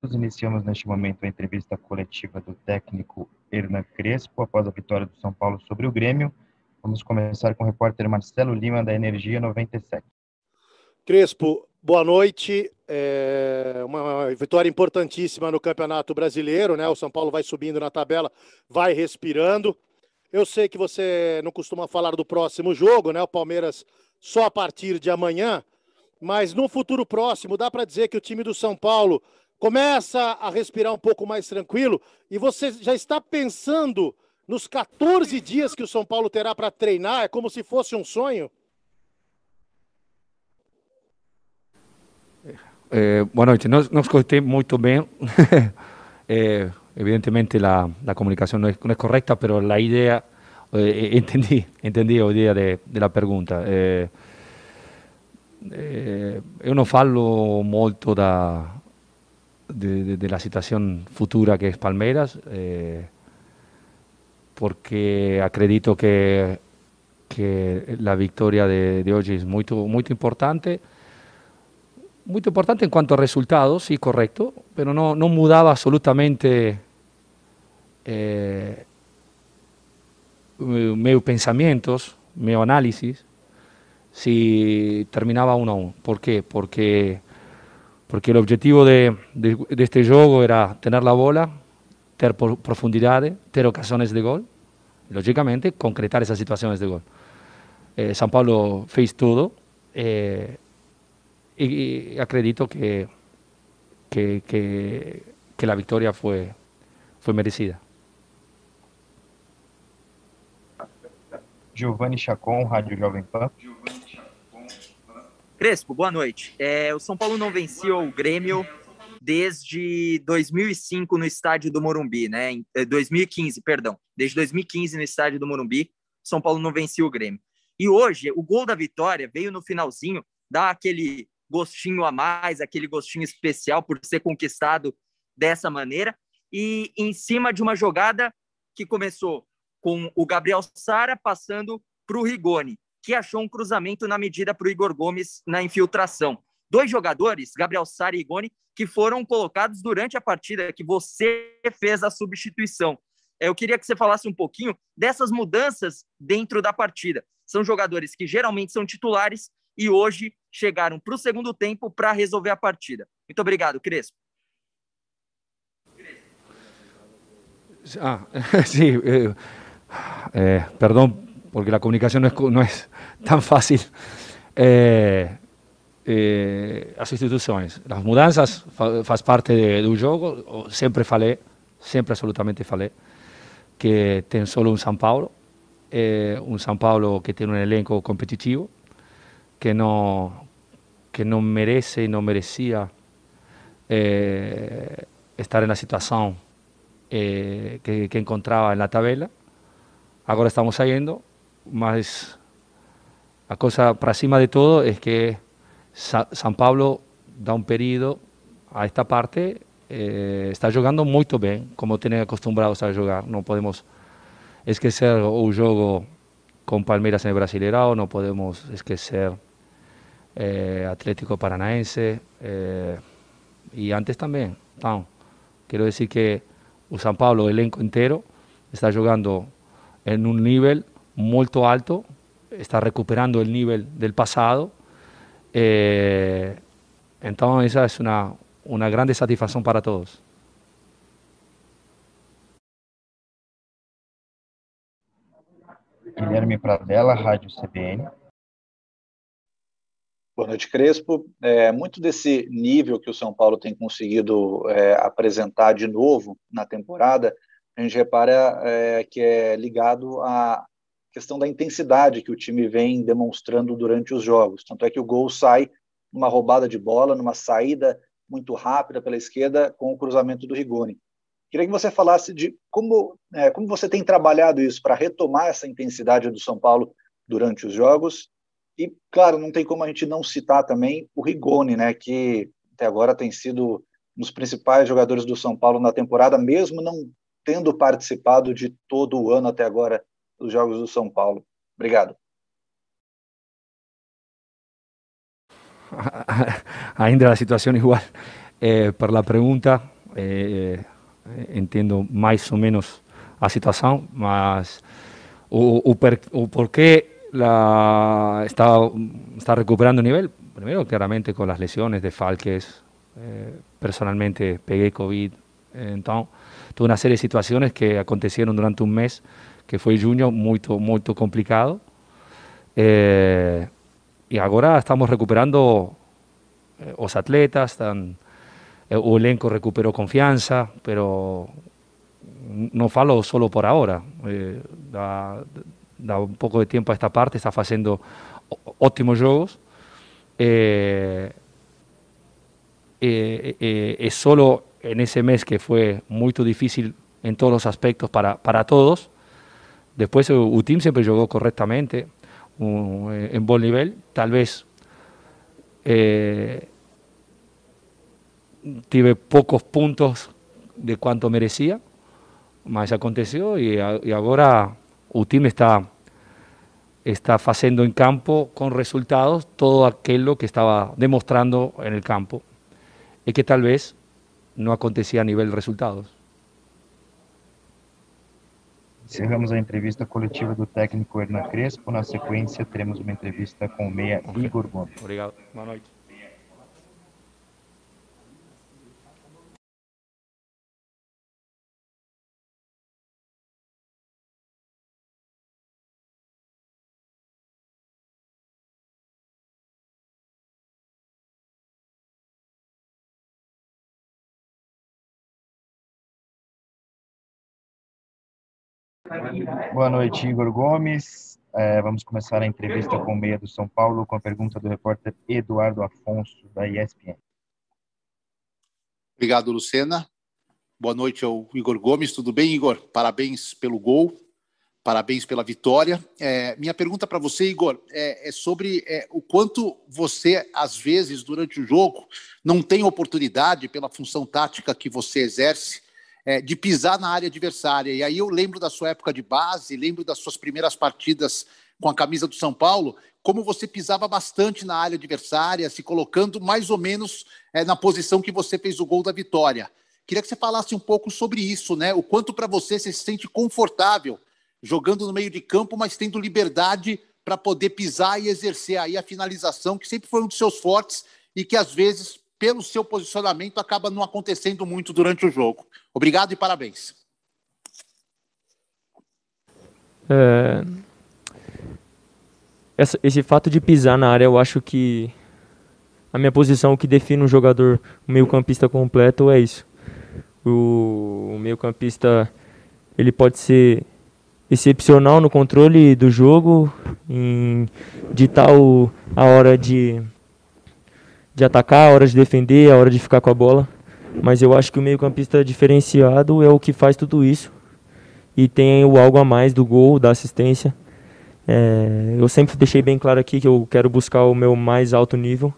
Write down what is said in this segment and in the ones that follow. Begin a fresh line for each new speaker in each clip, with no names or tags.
Nós iniciamos neste momento a entrevista coletiva do técnico Hernan Crespo após a vitória do São Paulo sobre o Grêmio. Vamos começar com o repórter Marcelo Lima da Energia 97.
Crespo, boa noite. É uma vitória importantíssima no Campeonato Brasileiro, né? O São Paulo vai subindo na tabela, vai respirando. Eu sei que você não costuma falar do próximo jogo, né? O Palmeiras só a partir de amanhã, mas no futuro próximo dá para dizer que o time do São Paulo começa a respirar um pouco mais tranquilo e você já está pensando nos 14 dias que o São Paulo terá para treinar, é como se fosse um sonho?
Eh, boa noite, não, escutei muito bem. eh, evidentemente a, a comunicação não é, não é correta, mas a ideia, eh, entendi, entendi a ideia de, de la pergunta. Eh, eh, muito da, de, la situación futura que es Palmeiras, eh, porque acredito que, que la victoria de, hoy es muy, muy importante. Muy importante en cuanto a resultados, sí, correcto, pero no, no mudaba absolutamente eh, meus pensamientos, meu análisis, si terminaba uno a uno. ¿Por qué? Porque porque el objetivo de, este juego era tener la bola, tener profundidad, tener ocasiones de gol, y, lógicamente concretar esas situaciones de gol. Eh, San Pablo fez todo eh, y, acredito que, que, que, la victoria fue, fue merecida.
Giovanni Chacon, Rádio Jovem Pan.
Crespo, boa noite. É, o São Paulo não venceu o Grêmio desde 2005 no estádio do Morumbi, né? Em 2015, é, perdão. Desde 2015 no estádio do Morumbi, São Paulo não venceu o Grêmio. E hoje, o gol da vitória veio no finalzinho, dá aquele gostinho a mais, aquele gostinho especial por ser conquistado dessa maneira. E em cima de uma jogada que começou com o Gabriel Sara passando para o Rigoni que achou um cruzamento na medida para o Igor Gomes na infiltração. Dois jogadores, Gabriel Sara e Igoni, que foram colocados durante a partida, que você fez a substituição. Eu queria que você falasse um pouquinho dessas mudanças dentro da partida. São jogadores que geralmente são titulares e hoje chegaram para o segundo tempo para resolver a partida. Muito obrigado, Crespo.
Ah, eh, eh, perdón porque la comunicación no es, no es tan fácil. Eh, eh, as instituições, as mudanças fa, faz parte de, do jogo. Sempre falei, sempre absolutamente falei que tem solo um São Paulo, eh, um São Paulo que tem um elenco competitivo, que não que não merece e não merecia eh, estar na situação eh, que, que encontrava na tabela. Agora estamos saindo mas a cosa para cima de todo es que San Pablo da un periodo a esta parte eh, está jugando muy bien, como tienen acostumbrados a jugar. No podemos esquecer o juego con Palmeiras en el Brasileirão, no podemos esquecer eh, Atlético Paranaense eh, antes también. No. Quiero decir que o San Pablo, el elenco entero, está jugando en un nivel molto alto, está recuperando el nivel del pasado. Eh, entonces esa es una, una grande satisfacción para todos.
Guilherme Pradella, Rádio CBN.
Boa noite, Crespo. É, muito desse nível que o São Paulo tem conseguido é, apresentar de novo na temporada, a gente repara é, que é ligado a, questão da intensidade que o time vem demonstrando durante os jogos. Tanto é que o gol sai numa roubada de bola, numa saída muito rápida pela esquerda com o cruzamento do Rigoni. Queria que você falasse de como, é, como você tem trabalhado isso para retomar essa intensidade do São Paulo durante os jogos. E, claro, não tem como a gente não citar também o Rigoni, né, que até agora tem sido um dos principais jogadores do São Paulo na temporada, mesmo não tendo participado de todo o ano até agora dos Jogos do São Paulo. Obrigado.
Ainda a situação igual. eh, por la pregunta. Eh, entendo mais ou menos a situação, mas o, o, per, o por qué la, está, está recuperando nivel, primero claramente con las lesiones de Falques, eh, personalmente pegué COVID, eh, entonces tuve una serie de situaciones que acontecieron durante un mes, que fue junio muy, muy complicado, eh, y ahora estamos recuperando eh, los atletas, están, eh, o elenco recuperó confianza, pero no falo solo por ahora, eh, un pouco de tempo a esta parte, está fazendo ótimos jogos. Eh, eh, eh, es solo en ese mes que fue muy difícil en todos los aspectos para, para todos. Después o, team siempre jugó correctamente, um, en buen nivel. Tal vez eh, tive pocos puntos de cuanto merecía, mas aconteció y, y ahora o time está, está fazendo em campo com resultados todo aquilo que estava demonstrando no campo e que talvez não acontecia a nível de resultados.
Encerramos a entrevista coletiva do técnico Hernan Crespo. Na sequência, teremos uma entrevista com o meia Igor Gomes.
Obrigado. Boa noite.
Boa noite, Igor Gomes. É, vamos começar a entrevista com o meia do São Paulo com a pergunta do repórter Eduardo Afonso, da ESPN.
Obrigado, Lucena. Boa noite ao Igor Gomes. Tudo bem, Igor? Parabéns pelo gol, parabéns pela vitória. É, minha pergunta para você, Igor, é, é sobre é, o quanto você, às vezes, durante o jogo, não tem oportunidade, pela função tática que você exerce, é, de pisar na área adversária. E aí eu lembro da sua época de base, lembro das suas primeiras partidas com a camisa do São Paulo, como você pisava bastante na área adversária, se colocando mais ou menos é, na posição que você fez o gol da vitória. Queria que você falasse um pouco sobre isso, né? O quanto para você você se sente confortável jogando no meio de campo, mas tendo liberdade para poder pisar e exercer aí a finalização, que sempre foi um dos seus fortes e que às vezes pelo seu posicionamento, acaba não acontecendo muito durante o jogo. Obrigado e parabéns.
É... Essa, esse fato de pisar na área, eu acho que a minha posição, o que define um jogador, um meio-campista completo, é isso. O, o meio-campista ele pode ser excepcional no controle do jogo, em ditar o, a hora de de atacar, a hora de defender, a hora de ficar com a bola. Mas eu acho que o meio-campista diferenciado é o que faz tudo isso. E tem o algo a mais do gol, da assistência. É, eu sempre deixei bem claro aqui que eu quero buscar o meu mais alto nível.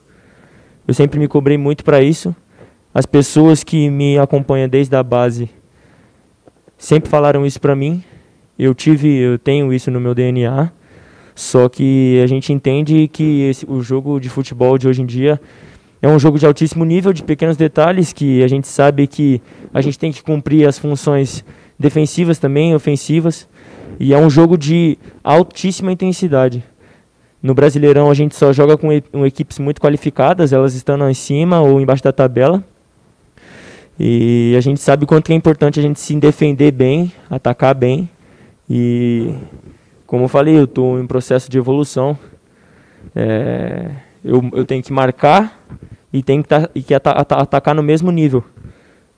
Eu sempre me cobrei muito para isso. As pessoas que me acompanham desde a base sempre falaram isso para mim. Eu tive, eu tenho isso no meu DNA. Só que a gente entende que esse, o jogo de futebol de hoje em dia é um jogo de altíssimo nível, de pequenos detalhes, que a gente sabe que a gente tem que cumprir as funções defensivas também, ofensivas. E é um jogo de altíssima intensidade. No Brasileirão a gente só joga com, equipes muito qualificadas, elas estão em cima ou embaixo da tabela. E a gente sabe quanto é importante a gente se defender bem, atacar bem. E como eu falei, eu estou em processo de evolução. É, eu, eu tenho que marcar e tenho que, tá, e que atacar no mesmo nível.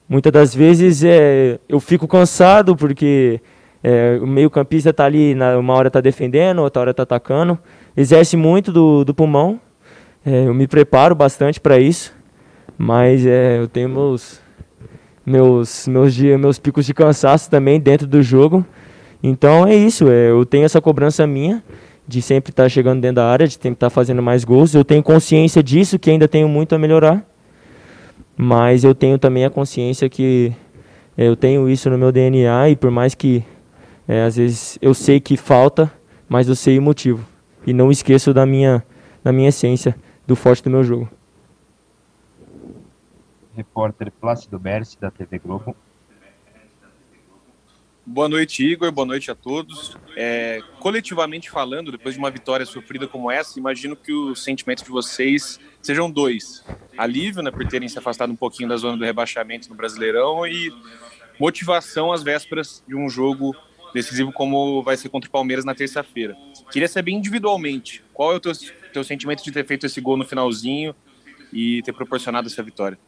Muitas das vezes é, eu fico cansado porque é, o meio campista está ali, na, uma hora está defendendo, outra hora está atacando. Exerce muito do, do pulmão. É, eu me preparo bastante para isso. Mas é, eu tenho meus, meus, meus, dias, meus picos de cansaço também dentro do jogo. Então é isso, é, eu tenho essa cobrança minha de sempre estar tá chegando dentro da área, de sempre estar tá fazendo mais gols. Eu tenho consciência disso, que ainda tenho muito a melhorar. Mas eu tenho também a consciência que é, eu tenho isso no meu DNA e por mais que é, às vezes eu sei que falta, mas eu sei o motivo. E não esqueço da minha, da minha essência, do forte do meu jogo.
repórter Plácido Berce, da TV Globo.
Boa noite, Igor. Boa noite a todos. É, coletivamente falando, depois de uma vitória sofrida como essa, imagino que os sentimentos de vocês sejam dois: alívio, né, por terem se afastado um pouquinho da zona do rebaixamento no Brasileirão e motivação às vésperas de um jogo decisivo como vai ser contra o Palmeiras na terça-feira. Queria saber individualmente qual é o teu, teu sentimento de ter feito esse gol no finalzinho e ter proporcionado essa vitória.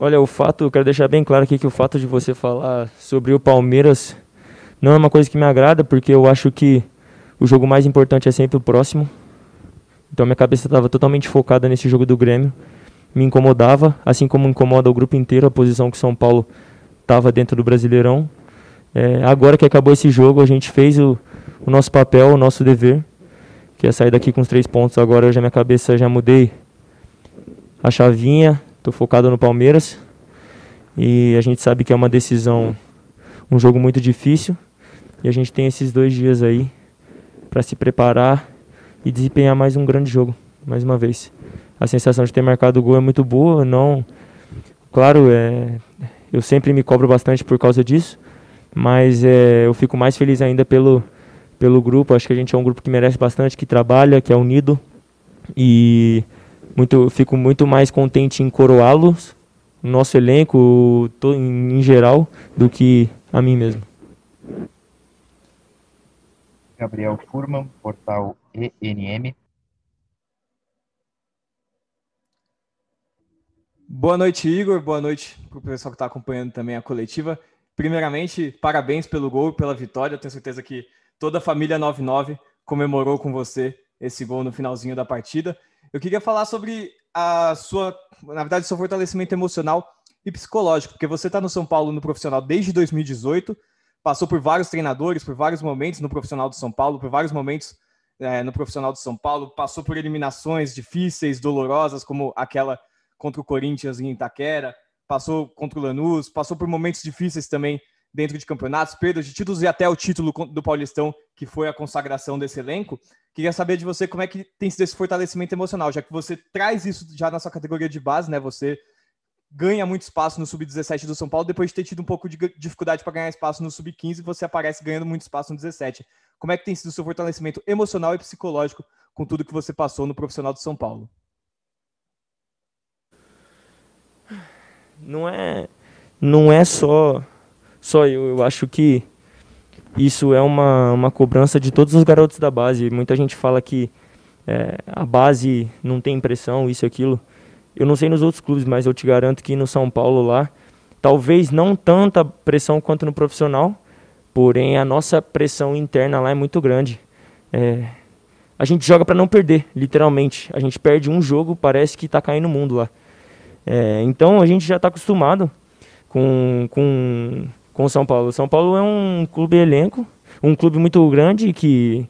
Olha, o fato, eu quero deixar bem claro aqui que o fato de você falar sobre o Palmeiras não é uma coisa que me agrada, porque eu acho que o jogo mais importante é sempre o próximo. Então minha cabeça estava totalmente focada nesse jogo do Grêmio. Me incomodava, assim como incomoda o grupo inteiro a posição que São Paulo estava dentro do Brasileirão. É, agora que acabou esse jogo, a gente fez o, o nosso papel, o nosso dever, que é sair daqui com os três pontos. Agora já minha cabeça já mudei a chavinha, Estou focado no Palmeiras. E a gente sabe que é uma decisão, um jogo muito difícil. E a gente tem esses dois dias aí para se preparar e desempenhar mais um grande jogo, mais uma vez. A sensação de ter marcado o gol é muito boa, não. Claro, é, eu sempre me cobro bastante por causa disso, mas é, eu fico mais feliz ainda pelo, pelo grupo. Acho que a gente é um grupo que merece bastante, que trabalha, que é unido e muito, fico muito mais contente em coroá-los, nosso elenco em, em geral, do que a mim mesmo.
Gabriel Furman, portal ENM.
Boa noite, Igor. Boa noite para o pessoal que está acompanhando também a coletiva. Primeiramente, parabéns pelo gol, pela vitória. Eu tenho certeza que toda a família 99 comemorou com você esse gol no finalzinho da partida. Eu queria falar sobre a sua, na verdade, seu fortalecimento emocional e psicológico, porque você está no São Paulo no profissional desde 2018, passou por vários treinadores, por vários momentos no profissional do São Paulo, por vários momentos é, no profissional do São Paulo, passou por eliminações difíceis, dolorosas, como aquela contra o Corinthians em Itaquera, passou contra o Lanús, passou por momentos difíceis também dentro de campeonatos, perdas de títulos e até o título do Paulistão, que foi a consagração desse elenco. Queria saber de você como é que tem sido esse fortalecimento emocional, já que você traz isso já na sua categoria de base, né? Você ganha muito espaço no sub-17 do São Paulo, depois de ter tido um pouco de dificuldade para ganhar espaço no sub-15, você aparece ganhando muito espaço no 17. Como é que tem sido o seu fortalecimento emocional e psicológico com tudo que você passou no profissional do São Paulo?
Não é, não é só, só eu. Eu acho que isso é uma, uma cobrança de todos os garotos da base. Muita gente fala que é, a base não tem pressão, isso e aquilo. Eu não sei nos outros clubes, mas eu te garanto que no São Paulo lá, talvez não tanta pressão quanto no profissional, porém a nossa pressão interna lá é muito grande. É, a gente joga para não perder, literalmente. A gente perde um jogo, parece que está caindo o mundo lá. É, então a gente já está acostumado com, com com o São Paulo. O São Paulo é um clube elenco, um clube muito grande que,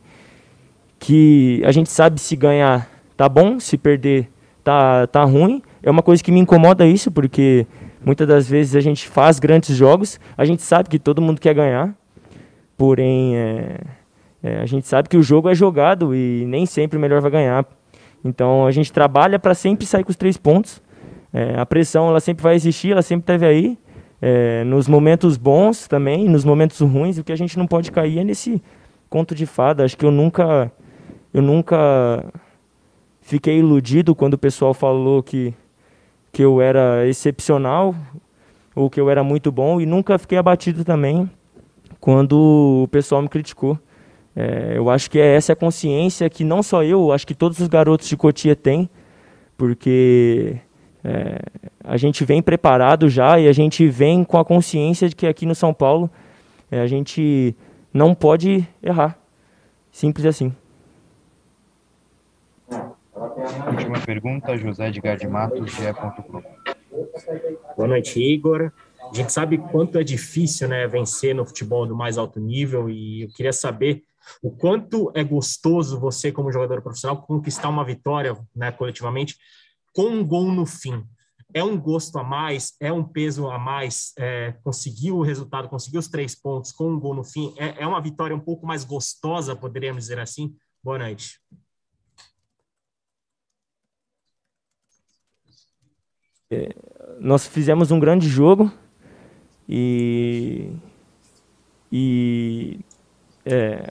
que a gente sabe se ganhar tá bom, se perder tá, tá ruim. É uma coisa que me incomoda isso, porque muitas das vezes a gente faz grandes jogos, a gente sabe que todo mundo quer ganhar, porém é, é, a gente sabe que o jogo é jogado e nem sempre o melhor vai ganhar. Então a gente trabalha para sempre sair com os três pontos. É, a pressão ela sempre vai existir, ela sempre esteve aí é, nos momentos bons também, nos momentos ruins, o que a gente não pode cair é nesse conto de fada. Acho que eu nunca, eu nunca fiquei iludido quando o pessoal falou que, que eu era excepcional ou que eu era muito bom e nunca fiquei abatido também quando o pessoal me criticou. É, eu acho que é essa a consciência que não só eu, acho que todos os garotos de Cotia têm, porque é, a gente vem preparado já e a gente vem com a consciência de que aqui no São Paulo é, a gente não pode errar. Simples assim.
Última pergunta, José Edgar de Matos, GE.
Boa noite, Igor. A gente sabe quanto é difícil né, vencer no futebol do mais alto nível e eu queria saber o quanto é gostoso você, como jogador profissional, conquistar uma vitória né, coletivamente com um gol no fim é um gosto a mais, é um peso a mais, é, conseguiu o resultado, conseguiu os três pontos com um gol no fim, é, é uma vitória um pouco mais gostosa, poderíamos dizer assim. Boa noite.
nós fizemos um grande jogo e, e é,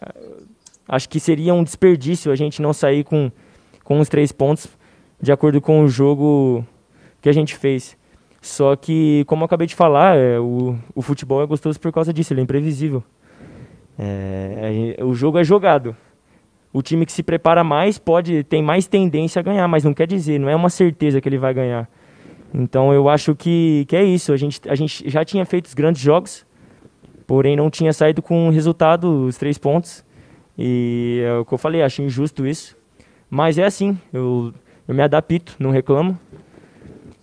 acho que seria um desperdício a gente não sair com, com os três pontos de acordo com o jogo que a gente fez. Só que, como eu acabei de falar, é, o, o futebol é gostoso por causa disso, ele é imprevisível. É, é, o jogo é jogado. O time que se prepara mais pode tem mais tendência a ganhar, mas não quer dizer, não é uma certeza que ele vai ganhar. Então eu acho que, que é isso. A gente, a gente já tinha feito os grandes jogos, porém não tinha saído com resultado, os três pontos. E é o que eu falei, acho injusto isso. Mas é assim, eu, eu me adapto, não reclamo.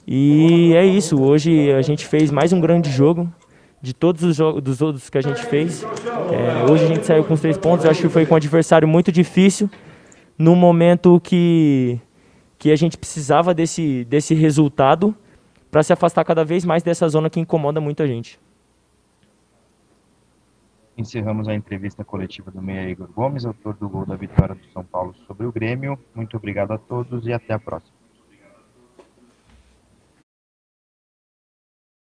E é isso, hoje a gente fez mais um grande jogo de todos os jogos dos outros que a gente fez. É, hoje a gente saiu com os três pontos, acho que foi com um adversário muito difícil, no momento que, que a gente precisava desse, desse resultado para se afastar cada vez mais dessa zona que incomoda muita gente.
Encerramos a entrevista coletiva do Meia Igor Gomes, autor do gol da vitória do São Paulo sobre o Grêmio. Muito obrigado a todos e até a próxima.